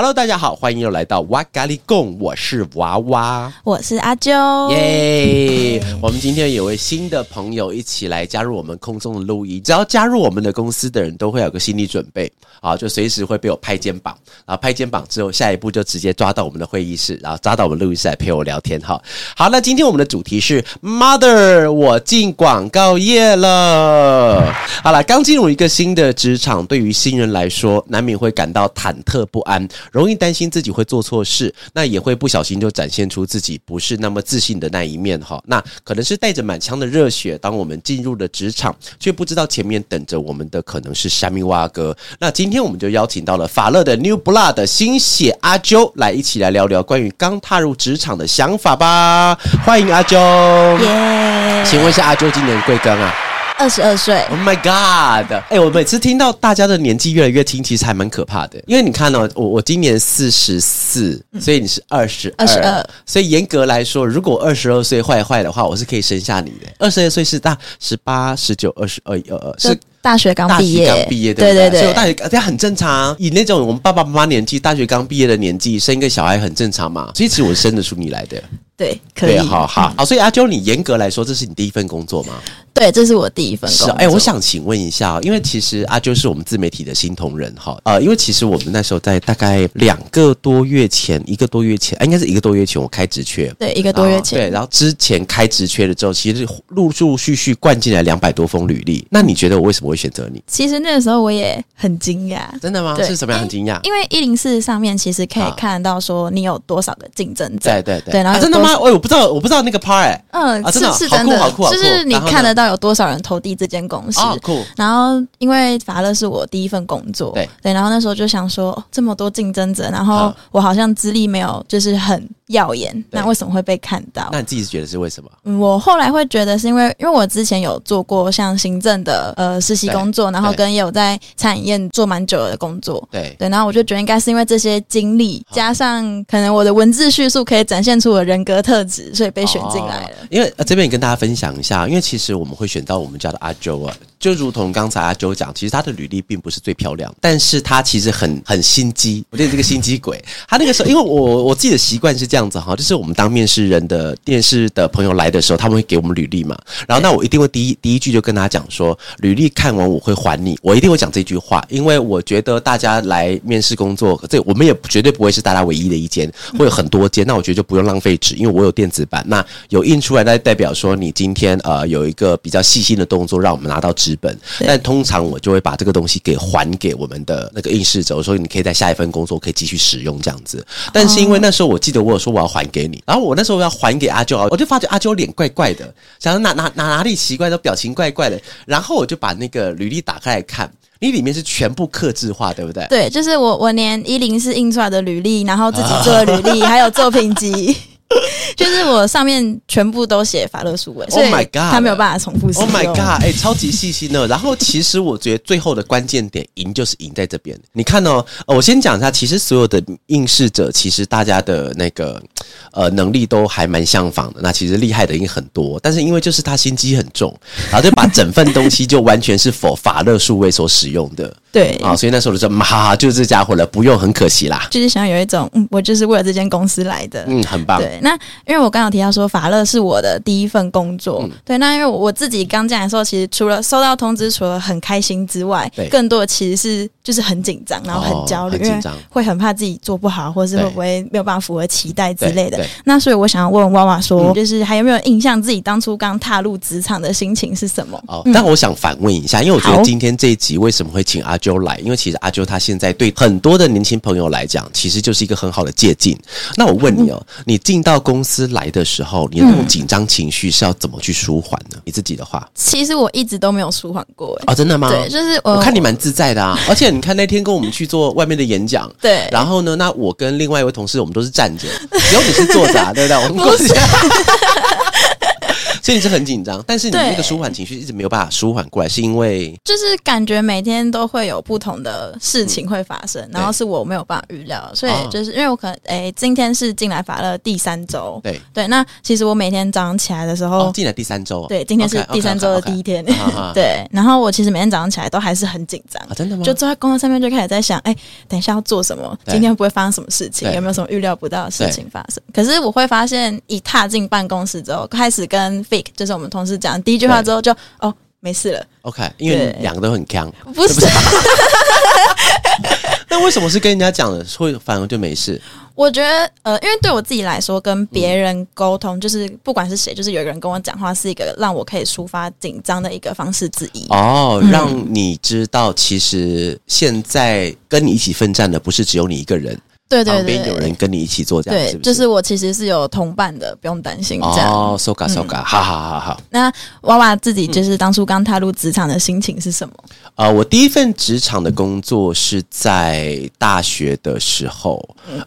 Hello，大家好，欢迎又来到哇咖喱贡，我是娃娃。我是阿啾，耶！我们今天有位新的朋友一起来加入我们空中的录音。只要加入我们的公司的人都会有个心理准备啊，就随时会被我拍肩膀，然后拍肩膀之后，下一步就直接抓到我们的会议室，然后抓到我们录音室来陪我聊天哈。好，那今天我们的主题是 Mother，我进广告业了。好了，刚进入一个新的职场，对于新人来说，难免会感到忐忑不安，容易担心自己会做错事，那也会不小心就展现出自己不是那么自信的那一面哈。那可能是带着满腔的热血，当我们进入了职场，却不知道前面等着我们的可能是山米蛙哥。那今天我们就邀请到了法乐的 New Blood 的新血阿啾来一起来聊聊关于刚踏入职场的想法吧。欢迎阿啾，耶！请问一下阿啾今年贵庚啊？二十二岁，Oh my god！哎、我每次听到大家的年纪越来越轻，其实还蛮可怕的。因为你看哦，我我今年四十四，所以你是二十二，十二所以严格来说，如果二十二岁坏坏的话，我是可以生下你的。二十二岁是大十八、十九、二十二、二二，是大学刚毕业，刚毕业，对对对？所以大学这样很正常。以那种我们爸爸妈妈年纪，大学刚毕业的年纪，生一个小孩很正常嘛。所以其实我生得出你来的，对，可以，对，好好好。所以阿啾，你严格来说，这是你第一份工作吗？对，这是我第一份工作。哎、我想请问一下哦，因为其实阿啾是我们自媒体的新同仁哈，呃，因为其实我们那时候在大概两个多月前，一个多月前，啊、应该是一个多月前我开职缺。对一个多月前，啊对，然后之前开职缺了之后，其实陆陆续续灌进来两百多封履历。那你觉得我为什么会选择你？其实那个时候我也很惊讶，真的吗？对是什么样很惊讶？因为一零四上面其实可以啊看得到说你有多少个竞争者，对对对，对然后啊真的吗？多哎，我不知道，我不知道那个 part 哎、嗯，啊真的哦是是真的，好酷好酷好酷就是你看得到有多少人投递这间公司。哦，酷，然后，因为法乐是我第一份工作，对对然后那时候就想说，哦这么多竞争者，然后我好像资历没有就是很耀眼，那为什么会被看到？那你自己觉得是为什么？嗯，我后来会觉得是因为，因为我之前有做过像行政的呃实习工作，然后跟也有在餐饮业做蛮久的工作。对，对，然后我就觉得应该是因为这些经历，加上可能我的文字叙述可以展现出我的人格特质，所以被选进来了。哦因为、呃、这边也跟大家分享一下，因为其实我们我们会选到我们家的阿周啊，就如同刚才阿九讲，其实他的履历并不是最漂亮，但是他其实很很心机，我觉得这个心机鬼。他那个时候，因为我我自己的习惯是这样子哈，就是我们当面试人的电视的朋友来的时候，他们会给我们履历嘛，然后那我一定会第一第一句就跟他讲说，履历看完我会还你，我一定会讲这句话，因为我觉得大家来面试工作，这我们也绝对不会是大家唯一的一间，会有很多间，那我觉得就不用浪费纸，因为我有电子版，那有印出来，那代表说你今天呃有一个比较细心的动作，让我们拿到纸本，但通常我就会把这个东西给还给我们的那个应试者，我说你可以在下一份工作可以继续使用这样子。但是因为那时候我记得我有说我要还给你，然后我那时候要还给阿娇，我就发觉阿娇脸怪怪的，想说哪哪哪哪里奇怪的，表情怪怪的，然后我就把那个履历打开来看，你里面是全部刻字化，对不对？对，就是我我连一零四印出来的履历，然后自己做的履历，还有作品集。就是我上面全部都写法乐数位，所以 Oh my god 他没有办法重复使用。Oh my god！哎、超级细心的。然后其实我觉得最后的关键点赢就是赢在这边。你看哦，呃我先讲一下，其实所有的应试者，其实大家的那个呃能力都还蛮相仿的。那其实厉害的已经很多，但是因为就是他心机很重，然后就把整份东西就完全是否法乐数位所使用的对，啊，所以那时候我就说，嘛哈哈，就是这家伙了，不用，很可惜啦。就是想有一种，嗯，我就是为了这间公司来的。嗯，很棒。对，那因为我刚刚有提到说法乐是我的第一份工作，嗯对，那因为我自己刚进来的时候，其实除了收到通知，除了很开心之外，更多的其实是就是很紧张，然后很焦虑，因为会很怕自己做不好，或是会不会没有办法符合期待之类的。那所以我想要问娃娃说，嗯就是还有没有印象自己当初刚踏入职场的心情是什么？哦，但我想反问一下，因为我觉得今天这一集为什么会请阿啾来？因为其实阿啾他现在对很多的年轻朋友来讲，其实就是一个很好的借鉴。那我问你哦，你进到公司来的时候，你的那种紧张情绪是要怎么去舒缓呢？你自己的话，其实我一直都没有舒缓过、欸，哦，真的吗？对，就是我我看你蛮自在的啊，而且你看那天跟我们去做外面的演讲，对然后呢，那我跟另外一位同事，我们都是站着，只有你是坐着、啊，对不对？我们公司。所以你是很紧张，但是你那个舒缓情绪一直没有办法舒缓过来，是因为就是感觉每天都会有不同的事情会发生，然后是我没有办法预料，所以哦就是因为我可能诶、今天是进来法乐第三周，对对，那其实我每天早上起来的时候，哦，进来第三周哦，对，今天是第三周的第一天，对，然后我其实每天早上起来都还是很紧张。啊，真的吗？就坐在工作上面就开始在想，哎、等一下要做什么？今天会不会发生什么事情？有没有什么预料不到的事情发生？可是我会发现，一踏进办公室之后，开始跟 Fake 就是我们同事讲第一句话之后就，哦没事了，OK，因为两个都很强。不是，那为什么是跟人家讲的，会反而就没事？我觉得呃，因为对我自己来说，跟别人沟通，就是不管是谁，就是有一个人跟我讲话，是一个让我可以抒发紧张的一个方式之一。哦，嗯让你知道，其实现在跟你一起奋战的不是只有你一个人，对对对旁边有人跟你一起做，这样对就是我其实是有同伴的，不用担心这样。哦，so ga so ga，好好好好。那娃娃自己就是当初刚踏入职场的心情是什么？呃，我第一份职场的工作是在大学的时候，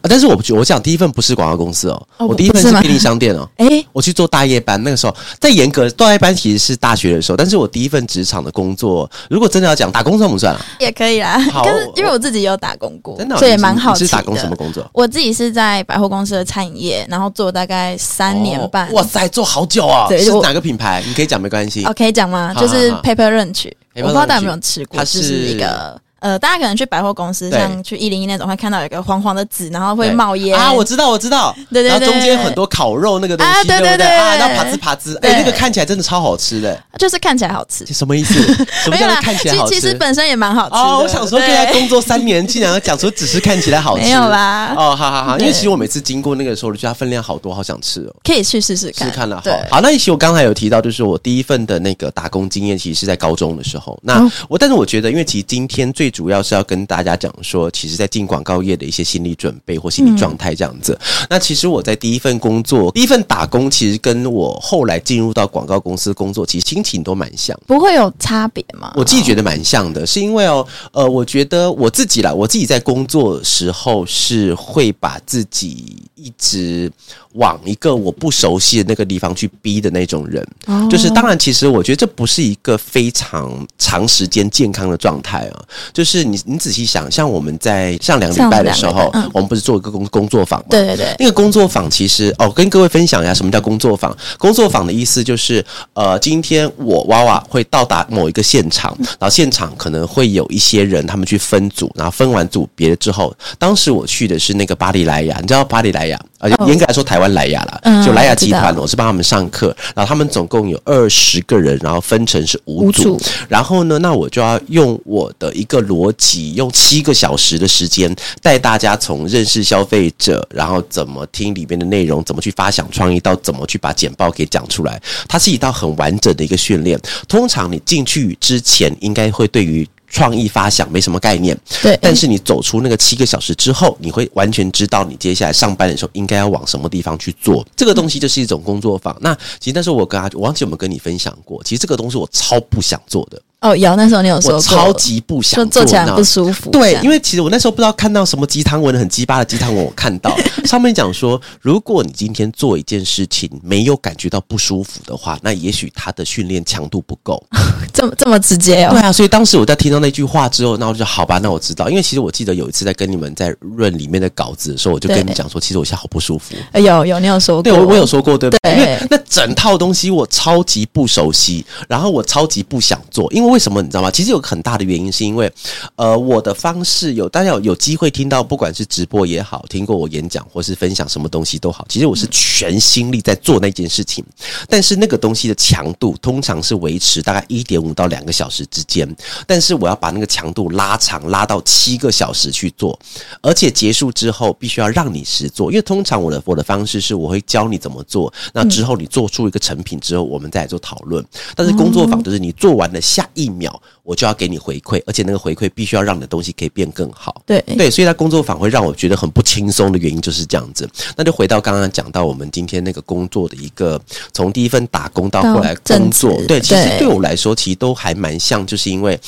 啊但是我不觉我讲第一份不是广告公司哦，哦我第一份是便利商店哦。哎、我去做大夜班，那个时候在严格大夜班其实是大学的时候，但是我第一份职场的工作，如果真的要讲打工算不算啊？也可以啦。好可是因为我自己有打工过，真的哦、所以也蛮好奇的。打工什么工作？我自己是在百货公司的餐饮业，然后做大概三年半。哦哇塞，做好久啊！对是哪个品牌？你可以讲没关系。哦，可以讲吗？就是 Paper Lunch，我不知道大家有没有吃过，它就是是一个呃，大家可能去百货公司，像去一零一那种，会看到有一个黄黄的纸，然后会冒烟啊！我知道，我知道。对对对然后中间很多烤肉那个东西，啊对不对？对对啊，然后爬滋爬滋，哎，对那个看起来真的超好吃的。就是看起来好吃。什么意思？什么叫做看起来好吃？其其实本身也蛮好吃的。哦，我想说，跟对他工作三年，竟然要讲说只是看起来好吃，没有啦哦，好好好，因为其实我每次经过那个时候，我就觉得它分量好多，好想吃哦。可以去试试看试看。看了，对好，好。那其实我刚才有提到，就是我第一份的那个打工经验，其实是在高中的时候。那哦我，但是我觉得，因为其实今天最主要是要跟大家讲说，其实在进广告业的一些心理准备或心理状态这样子。那其实我在第一份工作，第一份打工，其实跟我后来进入到广告公司工作，其实心情都蛮像。不会有差别吗？我自己觉得蛮像的，是因为哦，呃，我觉得我自己啦，我自己在工作时候是会把自己一直往一个我不熟悉的那个地方去逼的那种人。哦就是当然，其实我觉得这不是一个非常长时间健康的状态啊。就是你你仔细想，像我们在上两个礼拜的时候我们不是做一个工工作坊吗？对对对，那个工作坊其实哦，跟各位分享一下什么叫工作坊。工作坊的意思就是，呃，今天我娃娃会到达某一个现场，然后现场可能会有一些人，他们去分组，然后分完组别了之后，当时我去的是那个巴黎莱雅，你知道巴黎莱雅，而且哦。严格来说台湾莱雅啦，嗯就莱雅集团我是帮他们上课，然后他们总共有二十个人，然后分成是五组五组，然后呢，那我就要用我的一个逻辑，用七个小时的时间带大家从认识消费者，然后怎么听里面的内容，怎么去发想创意，到怎么去把简报给讲出来。它是一道很完整的一个训练。通常你进去之前，应该会对于创意发想没什么概念，对，但是你走出那个七个小时之后，你会完全知道你接下来上班的时候应该要往什么地方去做。这个东西就是一种工作坊。那其实那时候我跟他，我忘记有没有跟你分享过，其实这个东西我超不想做的，哦，有那时候你有说过，我超级不想说做起来不舒服。对，因为为其实我那时候不知道看到什么鸡汤文很鸡巴的鸡汤文，我看到 上面讲说，如果你今天做一件事情没有感觉到不舒服的话，那也许他的训练强度不够。这么这么直接哦。对啊，所以当时我在听到那句话之后，那我就好吧，那我知道，因为其实我记得有一次在跟你们在润里面的稿子的时候，我就跟你们讲说，其实我现在好不舒服。呃有有，你有说过，对，我我有说过，对不对？对因为那整套东西我超级不熟悉，然后我超级不想做。因为为什么你知道吗？其实有个很大的原因是因为，呃，我的方式有大家有有机会听到，不管是直播也好，听过我演讲或是分享什么东西都好，其实我是全心力在做那件事情。但是那个东西的强度通常是维持大概一点五到两个小时之间，但是我要把那个强度拉长，拉到七个小时去做，而且结束之后必须要让你实做，因为通常我的我的方式是我会教你怎么做，那之后你做出一个成品之后，我们再来做讨论。但是工作坊就是你做完了下一秒，我就要给你回馈，而且那个回馈必须要让你的东西可以变更好。对对，所以他工作坊会让我觉得很不轻松的原因就是这样子。那就回到刚刚讲到我们今天那个工作的一个，从第一份打工到后来工作，对，其实对对我来说其实都还蛮像，就是因为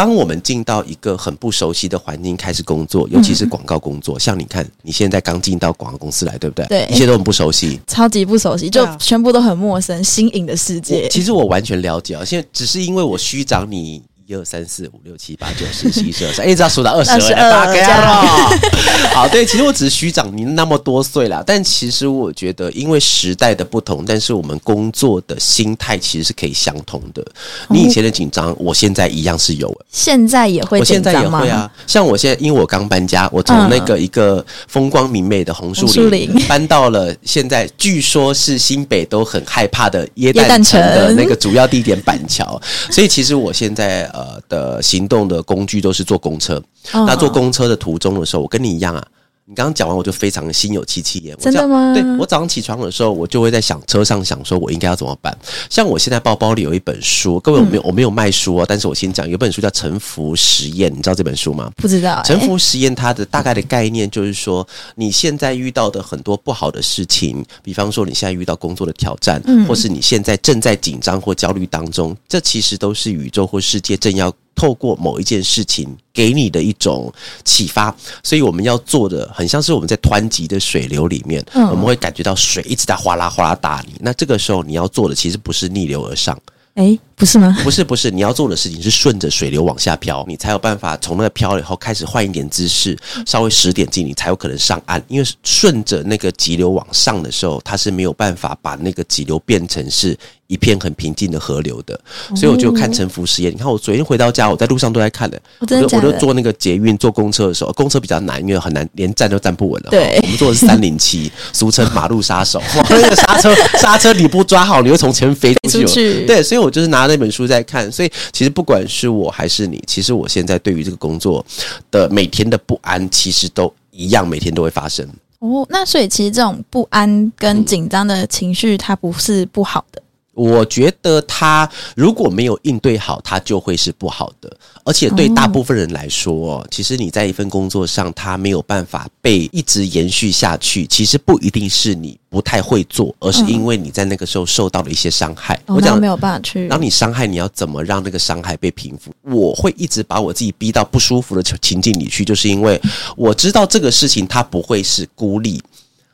当我们进到一个很不熟悉的环境开始工作，尤其是广告工作，像你看，你现在刚进到广告公司来，对不对？对一切都很不熟悉。超级不熟悉，就全部都很陌生，新颖的世界。其实我完全了解啊，现在只是因为我虚长你。一二三四五六七八九十十一十二三，一直要数到二十22二，大概这样了。好，对，其实我只是虚长您那么多岁啦，但其实我觉得，因为时代的不同，但是我们工作的心态其实是可以相同的。你以前的紧张，我现在一样是有。现在也会我现在也？会啊，像我现在，因为我刚搬家，我从那个一个风光明媚的红树林林搬到了现在据说是新北都很害怕的耶耶诞诞城的那个主要地点板桥，所以其实我现在呃的行动的工具都是坐公车。嗯那坐公车的途中的时候，我跟你一样啊。你刚刚讲完，我就非常的心有戚戚焉。真的吗对我早上起床的时候，我就会在想车上想说，我应该要怎么办。像我现在包包里有一本书，各位我没有、我没有卖书哦，但是我先讲，有一本书叫《沉浮实验》，你知道这本书吗？不知道、欸。沉浮实验它的大概的概念就是说，你现在遇到的很多不好的事情，比方说你现在遇到工作的挑战，嗯或是你现在正在紧张或焦虑当中，这其实都是宇宙或世界正要。透过某一件事情给你的一种启发，所以我们要做的很像是我们在湍急的水流里面，嗯。我们会感觉到水一直在哗啦哗啦打你。那这个时候你要做的其实不是逆流而上，哎、不是吗？不是不是，你要做的事情是顺着水流往下漂，你才有办法从那个漂了以后开始换一点姿势，稍微使点劲，你才有可能上岸。因为顺着那个急流往上的时候，它是没有办法把那个急流变成是一片很平静的河流的。所以我就看沉浮实验。你看我昨天回到家，我在路上都在看的，我就我就坐那个捷运坐公车的时候，公车比较难，因为很难连站都站不稳了。对我们坐的是三零七，俗称马路杀手。哇那个刹车刹车你不抓好，你会从前面。飞出去对，所以我就是拿那本书在看。所以其实不管是我还是你，其实我现在对于这个工作的每天的不安，其实都一样，每天都会发生。哦，那所以其实这种不安跟紧张的情绪，它不是不好的。我觉得他如果没有应对好，他就会是不好的。而且对大部分人来说，哦、其实你在一份工作上，他没有办法被一直延续下去，其实不一定是你不太会做，而是因为你在那个时候受到了一些伤害。哦，我讲那没有办法去。当你伤害，你要怎么让那个伤害被平复？我会一直把我自己逼到不舒服的情境里去，就是因为我知道这个事情它不会是孤立，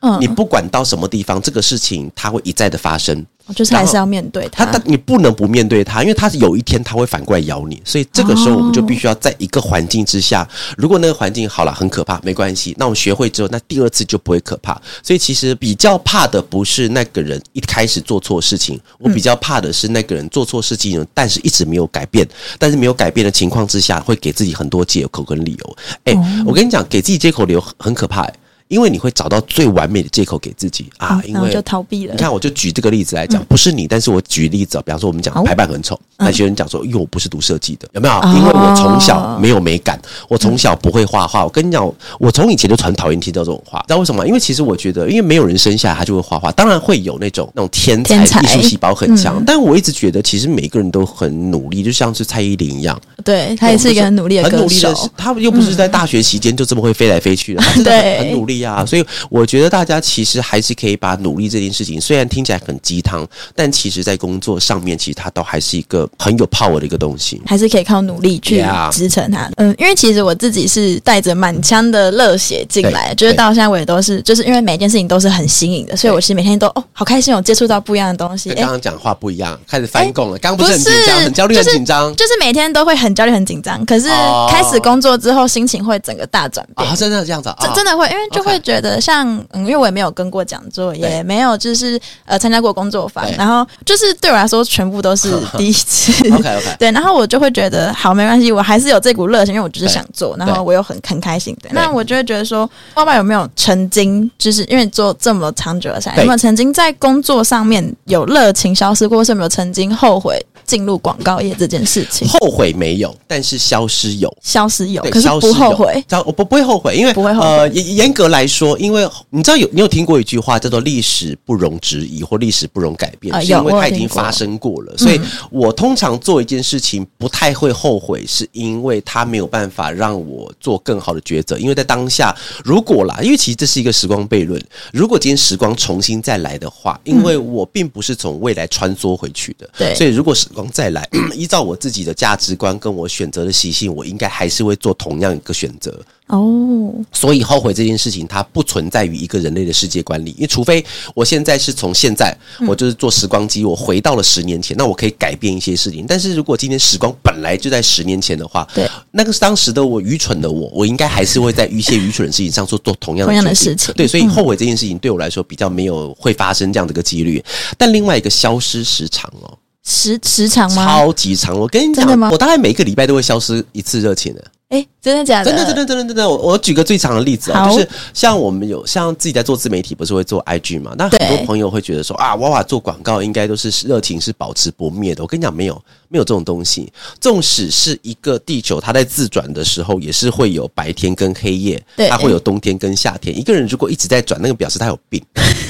嗯你不管到什么地方，这个事情它会一再的发生。就是还是要面对它。他但你不能不面对它，因为它有一天它会反过来咬你，所以这个时候我们就必须要在一个环境之下，如果那个环境好了很可怕，没关系，那我们学会之后，那第二次就不会可怕。所以其实比较怕的不是那个人一开始做错事情，我比较怕的是那个人做错事情，但是一直没有改变，但是没有改变的情况之下，会给自己很多借口跟理由。哎、我跟你讲，给自己借口理由很很可怕、欸因为你会找到最完美的借口给自己啊，因为就逃避了你。看，我就举这个例子来讲，不是你，但是我举例子啊，比方说我们讲排版很丑，那些人讲说，因为我不是读设计的，有没有？哦因为我从小没有美感，我从小不会画画。我跟你讲，我从以前就很讨厌听到这种话，知道为什么吗？因为其实我觉得，因为没有人生下来他就会画画，当然会有那种那种天才艺术细胞很强，但我一直觉得，其实每个人都很努力，就像是蔡依林一样，对她也是一个很努力的歌很努力的手。，他们又不是在大学期间就这么会飞来飞去的，对很很努力啊。所以我觉得大家其实还是可以把努力这件事情，虽然听起来很鸡汤，但其实在工作上面，其实它都还是一个很有 power 的一个东西。还是可以靠努力去支撑它。嗯，因为其实我自己是带着满腔的热血进来，就是到现在我也都是，就是因为每件事情都是很新颖的，所以我其实每天都哦好开心，有接触到不一样的东西。刚，刚讲话不一样，开始翻供了。刚刚不是很紧张、很焦虑、很紧张就是每天都会很焦虑、很紧张，可是哦开始工作之后，心情会整个大转变。啊？真的这样子啊？真真的会，因为就会觉得像，嗯，因为我也没有跟过讲座，也没有就是呃参加过工作坊，然后就是对我来说全部都是 第一次。OK OK，对，然后我就会觉得好没关系，我还是有这股热情，因为我就是想做，然后我又很很开心。对，那我就会觉得说，爸爸有没有曾经就是因为做这么长久的下来，有没有曾经在工作上面有热情消失过，或是有没有曾经后悔进入广告业这件事情？后悔没有，但是消失有。消失有，对，可是不后悔。我不不会后悔，因为不会后悔呃，严严格来说，因为你知道有你有听过一句话叫做“历史不容质疑”或“历史不容改变”，啊是因为它已经发生过了。所以我通常做一件事情不太会后悔，是因为它没有办法让我做更好的抉择。因为在当下，如果啦，因为其实这是一个时光悖论，如果今天时光重新再来的话，因为我并不是从未来穿梭回去的，对所以如果时光再来，依照我自己的价值观跟我选择的习性，我应该还是会做同样一个选择。哦，所以后悔这件事情，它不存在于一个人类的世界观里，因为除非我现在是从现在，我就是做时光机，我回到了十年前，那我可以改变一些事情。但是如果今天时光本来就在十年前的话，对，那个是当时的我愚蠢的我，我应该还是会在一些愚蠢的事情上做做同样的同样的事情对，所以后悔这件事情对我来说比较没有会发生这样的一个几率。但另外一个消失时长哦，时时长吗？超级长。我跟你讲我大概每个礼拜都会消失一次热情的。哎，真的假的？真的，真的，真的，真的。我我举个最长的例子啊，好就是像我们有像自己在做自媒体，不是会做 IG 嘛？那很多朋友会觉得说啊，娃娃做广告应该都是热情是保持不灭的。我跟你讲，没有，没有这种东西。纵使是一个地球，它在自转的时候，也是会有白天跟黑夜，它会有冬天跟夏天。一个人如果一直在转，那个表示他有病，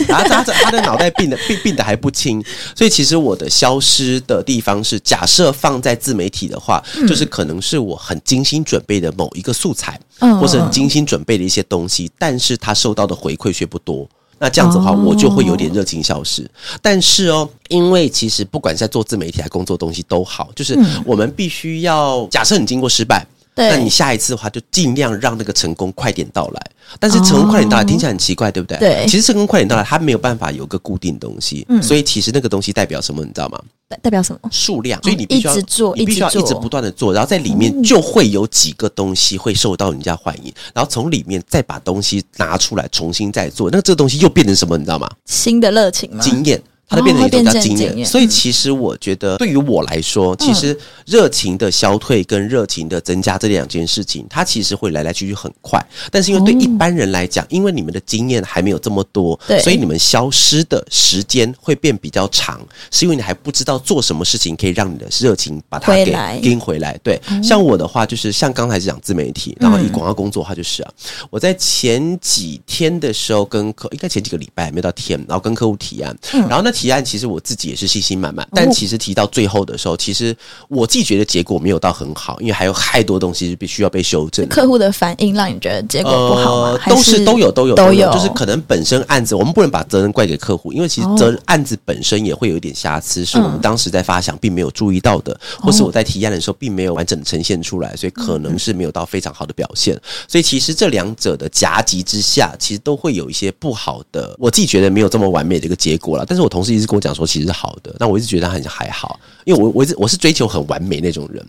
然 后他他他的脑袋病的病病的还不轻。所以其实我的消失的地方是，假设放在自媒体的话，就是可能是我很精心准备的某一个素材。嗯或是很精心准备的一些东西，但是他收到的回馈却不多。那这样子的话，哦我就会有点热情消失。但是哦，因为其实不管是在做自媒体还工作东西都好，就是我们必须要假设你经过失败，对那你下一次的话就尽量让那个成功快点到来。但是成功快点到来、哦听起来很奇怪，对不对？对其实成功快点到来，它没有办法有个固定东西，嗯所以其实那个东西代表什么，你知道吗？代代表什么？数量，所以你必须要一直做你必须要一直做一直不断的做，然后在里面就会有几个东西会受到人家欢迎，然后从里面再把东西拿出来重新再做，那这个东西又变成什么，你知道吗？新的热情吗？经验。它就变成一种叫经验，所以其实我觉得，对于我来说，其实热情的消退跟热情的增加这两件事情，它其实会来来去去很快。但是因为对一般人来讲，因为你们的经验还没有这么多，对。所以你们消失的时间会变比较长，是因为你还不知道做什么事情可以让你的热情把它给回来。跟回来。对，像我的话，就是像刚才讲自媒体，然后以广告工作的话，就是啊，我在前几天的时候跟客，应该前几个礼拜没有到天，然后跟客户提案，然后那提案其实我自己也是信心满满，但其实提到最后的时候，其实我自己觉得结果没有到很好，因为还有太多东西是必须要被修正。客户的反应让你觉得结果不好吗？都是都有都有都有，就是可能本身案子我们不能把责任怪给客户，因为其实哦责案子本身也会有一点瑕疵，是我们当时在发想并没有注意到的，或是我在提案的时候并没有完整的呈现出来，所以可能是没有到非常好的表现。所以其实这两者的夹击之下，其实都会有一些不好的，我自己觉得没有这么完美的一个结果了。但是我同事一直跟我讲说，其实是好的，那我一直觉得很还好，因为我我一直我是追求很完美那种人，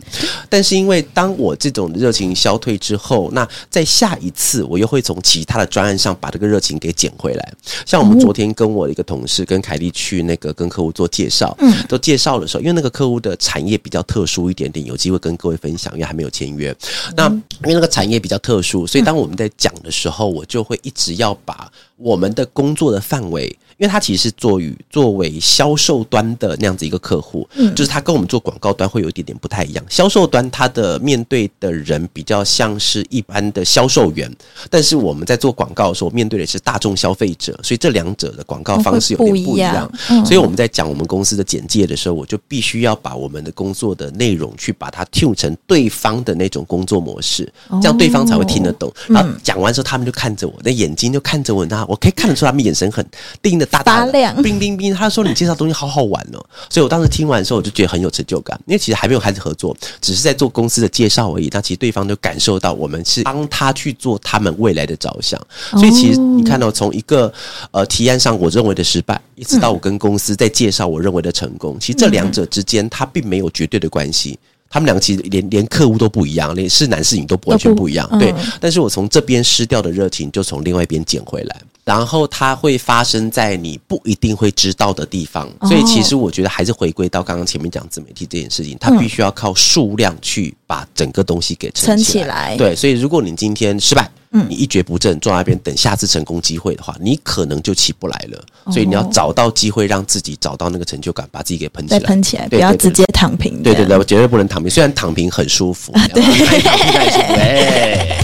但是因为当我这种热情消退之后，那在下一次我又会从其他的专案上把这个热情给捡回来。像我们昨天跟我的一个同事跟凯莉去那个跟客户做介绍，嗯，都介绍的时候，因为那个客户的产业比较特殊一点点，有机会跟各位分享，因为还没有签约。那因为那个产业比较特殊，所以当我们在讲的时候，我就会一直要把我们的工作的范围。因为他其实是做于作为销售端的那样子一个客户，嗯，就是他跟我们做广告端会有一点点不太一样。销售端他的面对的人比较像是一般的销售员，但是我们在做广告的时候面对的是大众消费者，所以这两者的广告方式有点不一样。所以我们在讲我们公司的简介的时候，我就必须要把我们的工作的内容去把它 tune 成对方的那种工作模式，这样对方才会听得懂。然后讲完之后，他们就看着我，那眼睛就看着我，那我可以看得出他们眼神很盯得大大的亮冰冰冰。他说你介绍东西好好玩哦，所以我当时听完的时候，我就觉得很有成就感，因为其实还没有开始合作，只是在做公司的介绍而已。那其实对方就感受到我们是帮他去做他们未来的着想，所以其实你看到、从一个呃提案上我认为的失败，一直到我跟公司在介绍我认为的成功，其实这两者之间它并没有绝对的关系。他们两个其实连连客户都不一样，连是男是女都不完全不一样。对。嗯，但是我从这边失掉的热情，就从另外一边捡回来。然后它会发生在你不一定会知道的地方，哦。所以其实我觉得还是回归到刚刚前面讲自媒体这件事情，它必须要靠数量去把整个东西给撑起来。对，所以如果你今天失败，嗯你一蹶不振，坐在那边等下次成功机会的话，你可能就起不来了。哦所以你要找到机会，让自己找到那个成就感，把自己给喷起来。再喷起来，不要直接躺平。对对对，我绝对不能躺平。虽然躺平很舒服，对，躺平那也舒服。哎，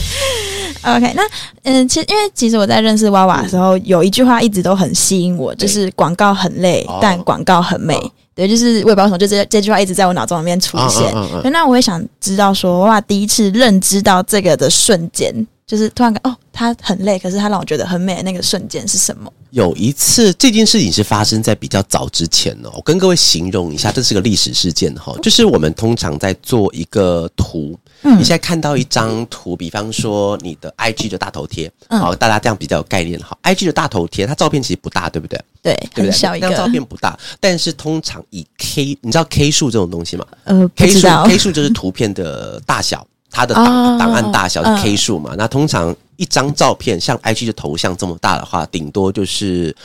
OK，那嗯，其实因为其实我在认识娃娃的时候，有一句话一直都很吸引我，就是广告很累哦，但广告很美。哦对，就是我也不知道为什么，就这这句话一直在我脑中里面出现。那我也想知道说，娃娃第一次认知到这个的瞬间就是突然感哦，他很累，可是他让我觉得很美的那个瞬间是什么？有一次，这件事情是发生在比较早之前哦。我跟各位形容一下，这是个历史事件哈。就是我们通常在做一个图，嗯你现在看到一张图，比方说你的 IG 的大头贴，嗯好，大家这样比较有概念哈。IG 的大头贴，它照片其实不大，对不对？对，对不对？很小一那张照，片不大，但是通常以 K，你知道 K 数这种东西吗呃，不？K 数 K 数就是图片的大小，它的档哦档案大小是嗯 K 数嘛？那通常一张照片像 IG 的头像这么大的话，顶多就是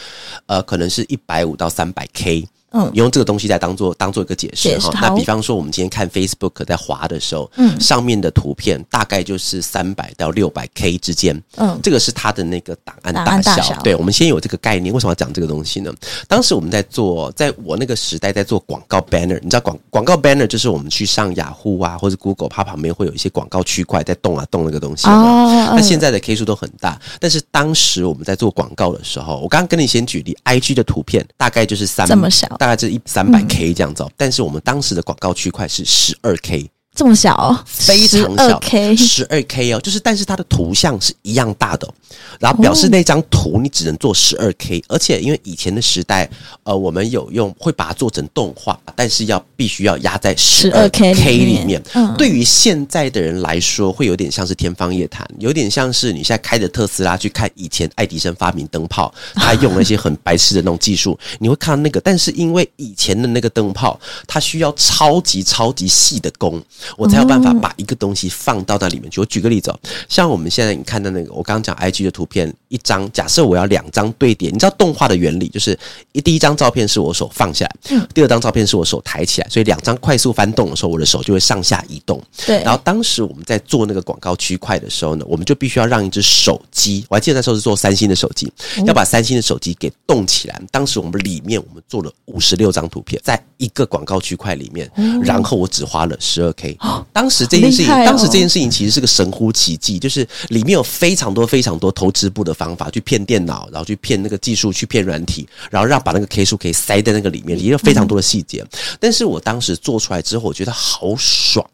呃，可能是一百五到三百 K。嗯你用这个东西来当做当做一个解释哈。那比方说，我们今天看 Facebook 在滑的时候，嗯上面的图片大概就是三百到六百 K 之间。嗯这个是它的那个档案大小。大小对，我们先有这个概念。为什么要讲这个东西呢？当时我们在做，在我那个时代在做广告 banner，你知道广广告 banner 就是我们去上雅虎啊或者 Google，它旁边会有一些广告区块在动啊动那个东西嘛。哦，那现在的 K 数都很大，但是当时我们在做广告的时候，我刚刚跟你先举例，IG 的图片大概就是三这么小大概是一三百 K 这样子、哦，但是我们当时的广告区块是十二 K。这么小？哦，非常小 K，十二 K 哦，就是但是它的图像是一样大的哦、然后表示那张图你只能做十二 K，而且因为以前的时代，呃，我们有用会把它做成动画，但是要必须要压在十二 12K K 里面。里面。嗯。对于现在的人来说，会有点像是天方夜谭，有点像是你现在开着特斯拉去看以前爱迪生发明灯泡，他用了一些很白痴的那种技术，你会看到那个，但是因为以前的那个灯泡，它需要超级超级细的工，我才有办法把一个东西放到那里面去。我举个例子哦，像我们现在你看到那个，我刚刚讲 IG 的图片，一张，假设我要两张对叠，你知道动画的原理就是一第一张照片是我手放下来，第二张照片是我手抬起来，所以两张快速翻动的时候，我的手就会上下移动。对，然后当时我们在做那个广告区块的时候呢，我们就必须要让一只手机，我还记得那时候是做三星的手机，要把三星的手机给动起来。当时我们里面我们做了五十六张图片，在一个广告区块里面，然后我只花了十二 K。当时这件事情，当时这件事情其实是个神乎其技，就是里面有非常多非常多投资部的方法去骗电脑，然后去骗那个技术，去骗软体，然后让把那个 K 数可以塞在那个里面，里面有非常多的细节。但是我当时做出来之后，我觉得好爽。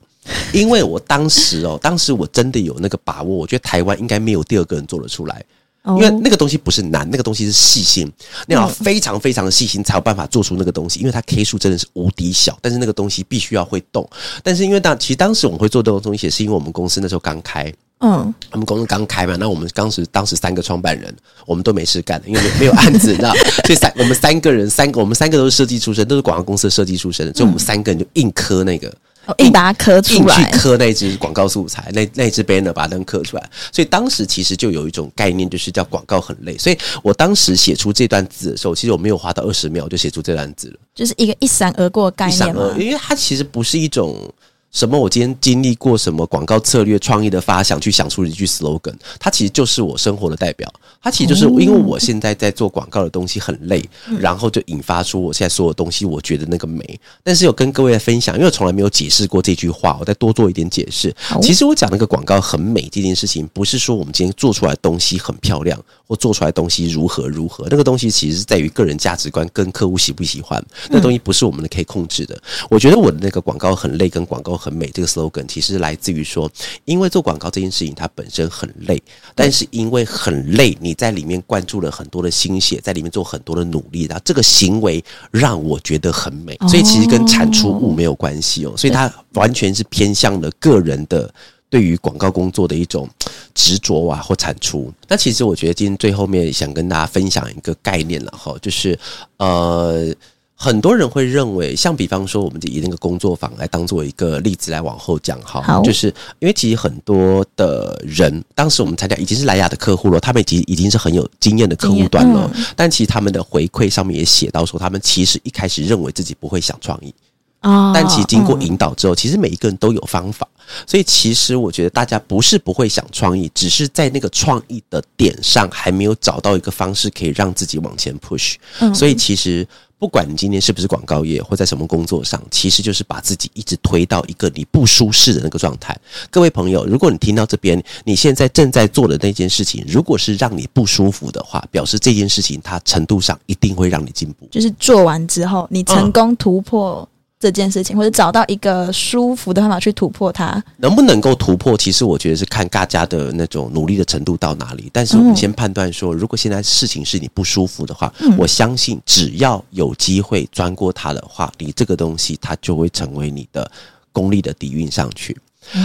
因为我当时哦，当时我真的有那个把握，我觉得台湾应该没有第二个人做得出来，因因为那个东西不是难，那个东西是细心，你要非常非常的细心才有办法做出那个东西，因为它 K 数真的是无敌小，但是那个东西必须要会动。但是因为当其实当时我们会做这种东西，也是因为我们公司那时候刚开，嗯，我们公司刚开嘛，那我们当时当时三个创办人，我们都没事干，因为没没有案子，你知道，所以三我们三个人，三个我们三个都是设计出身，都是广告公司的设计出身的，所以我们三个人就硬磕那个。哦硬把它刻出硬去来，刻那支广告素材，那那支 banner 把灯刻出来，所以当时其实就有一种概念，就是叫广告很累。所以我当时写出这段字的时候，其实我没有花到二十秒就写出这段字了，就是一个一闪而过的概一闪念嘛而，。因为它其实不是一种。什么？我今天经历过什么广告策略创意的发想，去想出一句 slogan，它其实就是我生活的代表。它其实就是因为我现在在做广告的东西很累，然后就引发出我现在所有东西，我觉得那个美。但是有跟各位分享，因为我从来没有解释过这句话，我再多做一点解释。其实我讲那个广告很美这件事情，不是说我们今天做出来的东西很漂亮，或做出来的东西如何如何，那个东西其实是在于个人价值观跟客户喜不喜欢，那东西不是我们可以控制的。我觉得我的那个广告很累，跟广告很美这个 slogan，其实来自于说，因为做广告这件事情它本身很累，但是因为很累，你在里面灌注了很多的心血，在里面做很多的努力，然后这个行为让我觉得很美，所以其实跟产出物没有关系哦，所以它完全是偏向了个人的。对于广告工作的一种执着啊，或产出。那其实我觉得今天最后面想跟大家分享一个概念了哈，就是呃。很多人会认为，像比方说，我们以那个工作坊来当做一个例子来往后讲哈，好。就是因为其实很多的人，当时我们参加已经是莱雅的客户了，他们已经已经是很有经验的客户端了，经但其实他们的回馈上面也写到说，他们其实一开始认为自己不会想创意，哦但其实经过嗯。引导之后，其实每一个人都有方法。所以其实我觉得大家不是不会想创意，只是在那个创意的点上还没有找到一个方式可以让自己往前 push。嗯。所以其实不管你今天是不是广告业或在什么工作上，其实就是把自己一直推到一个你不舒适的那个状态。各位朋友，如果你听到这边，你现在正在做的那件事情，如果是让你不舒服的话，表示这件事情它程度上一定会让你进步。就是做完之后，你成功突破这件事情，或者找到一个舒服的方法去突破它。能不能够突破，其实我觉得是看大家的那种努力的程度到哪里。但是我们先判断说，如果现在事情是你不舒服的话，我相信只要有机会钻过它的话，你这个东西它就会成为你的功力的底蕴上去。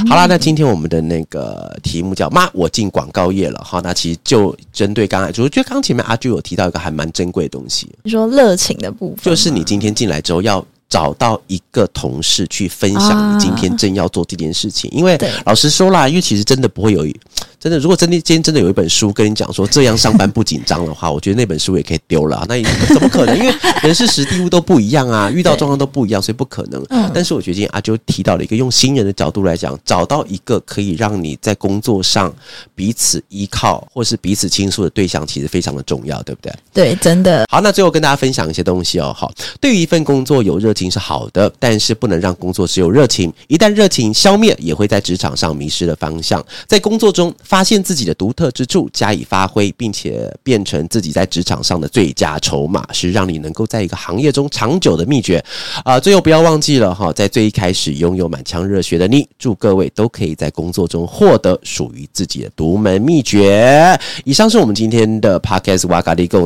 好啦，那今天我们的那个题目叫“妈，我进广告业了”哈。那其实就针对刚才，我觉得刚前面阿朱有提到一个还蛮珍贵的东西，你说热情的部分，就是你今天进来之后要。找到一个同事去分享你今天正要做这件事情，因为老实说啦，因为其实真的不会有，真的如果真的今天真的有一本书跟你讲说这样上班不紧张的话，我觉得那本书也可以丢了。那怎么可能？因为人事实地物都不一样啊，遇到状况都不一样，所以不可能。但是我觉得今天阿啾提到了一个用新人的角度来讲，找到一个可以让你在工作上彼此依靠或是彼此倾诉的对象，其实非常的重要，对不对？对，真的。好，那最后跟大家分享一些东西哦。好，对于一份工作有热情是好的，但是不能让工作只有热情。一旦热情消灭，也会在职场上迷失了方向。在工作中发现自己的独特之处，加以发挥，并且变成自己在职场上的最佳筹码，是让你能够在一个行业中长久的秘诀。啊，最后不要忘记了哈，在最一开始拥有满腔热血的你，祝各位都可以在工作中获得属于自己的独门秘诀。以上是我们今天的 Podcast 瓦嘎利贡。